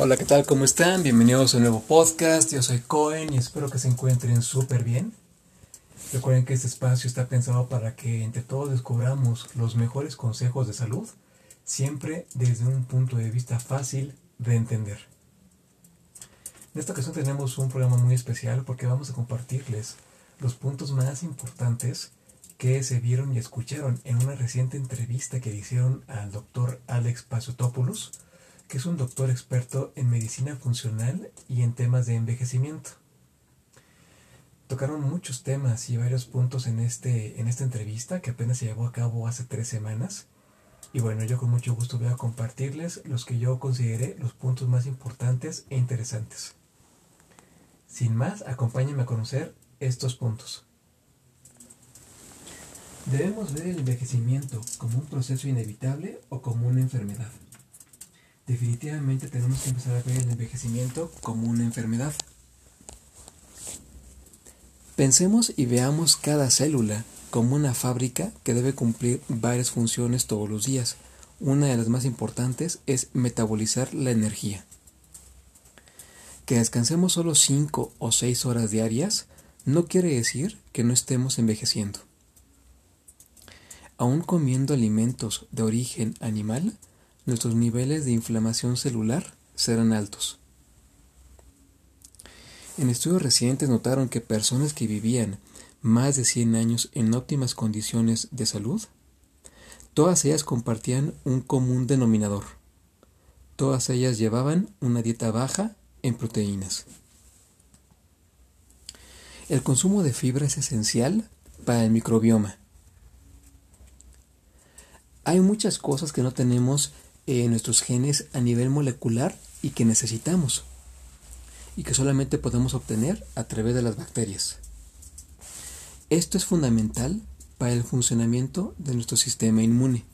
Hola, ¿qué tal? ¿Cómo están? Bienvenidos a un nuevo podcast. Yo soy Cohen y espero que se encuentren súper bien. Recuerden que este espacio está pensado para que entre todos descubramos los mejores consejos de salud, siempre desde un punto de vista fácil de entender. En esta ocasión tenemos un programa muy especial porque vamos a compartirles los puntos más importantes que se vieron y escucharon en una reciente entrevista que hicieron al doctor Alex Pasotopoulos que es un doctor experto en medicina funcional y en temas de envejecimiento. Tocaron muchos temas y varios puntos en, este, en esta entrevista que apenas se llevó a cabo hace tres semanas. Y bueno, yo con mucho gusto voy a compartirles los que yo consideré los puntos más importantes e interesantes. Sin más, acompáñenme a conocer estos puntos. Debemos ver el envejecimiento como un proceso inevitable o como una enfermedad definitivamente tenemos que empezar a ver el envejecimiento como una enfermedad. Pensemos y veamos cada célula como una fábrica que debe cumplir varias funciones todos los días. Una de las más importantes es metabolizar la energía. Que descansemos solo 5 o 6 horas diarias no quiere decir que no estemos envejeciendo. Aún comiendo alimentos de origen animal, nuestros niveles de inflamación celular serán altos. En estudios recientes notaron que personas que vivían más de 100 años en óptimas condiciones de salud, todas ellas compartían un común denominador. Todas ellas llevaban una dieta baja en proteínas. El consumo de fibra es esencial para el microbioma. Hay muchas cosas que no tenemos eh, nuestros genes a nivel molecular y que necesitamos y que solamente podemos obtener a través de las bacterias. Esto es fundamental para el funcionamiento de nuestro sistema inmune.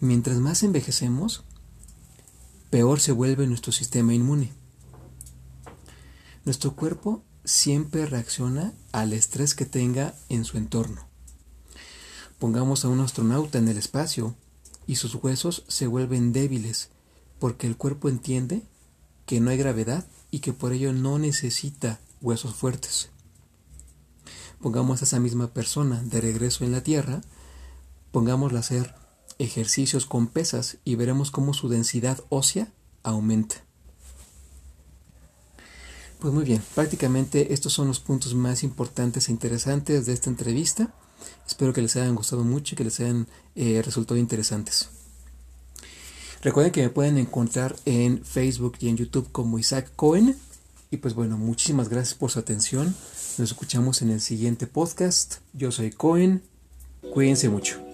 Mientras más envejecemos, peor se vuelve nuestro sistema inmune. Nuestro cuerpo siempre reacciona al estrés que tenga en su entorno. Pongamos a un astronauta en el espacio y sus huesos se vuelven débiles porque el cuerpo entiende que no hay gravedad y que por ello no necesita huesos fuertes. Pongamos a esa misma persona de regreso en la Tierra, pongámosla a hacer ejercicios con pesas y veremos cómo su densidad ósea aumenta. Pues muy bien, prácticamente estos son los puntos más importantes e interesantes de esta entrevista. Espero que les hayan gustado mucho y que les hayan eh, resultado interesantes. Recuerden que me pueden encontrar en Facebook y en YouTube como Isaac Cohen. Y pues bueno, muchísimas gracias por su atención. Nos escuchamos en el siguiente podcast. Yo soy Cohen. Cuídense mucho.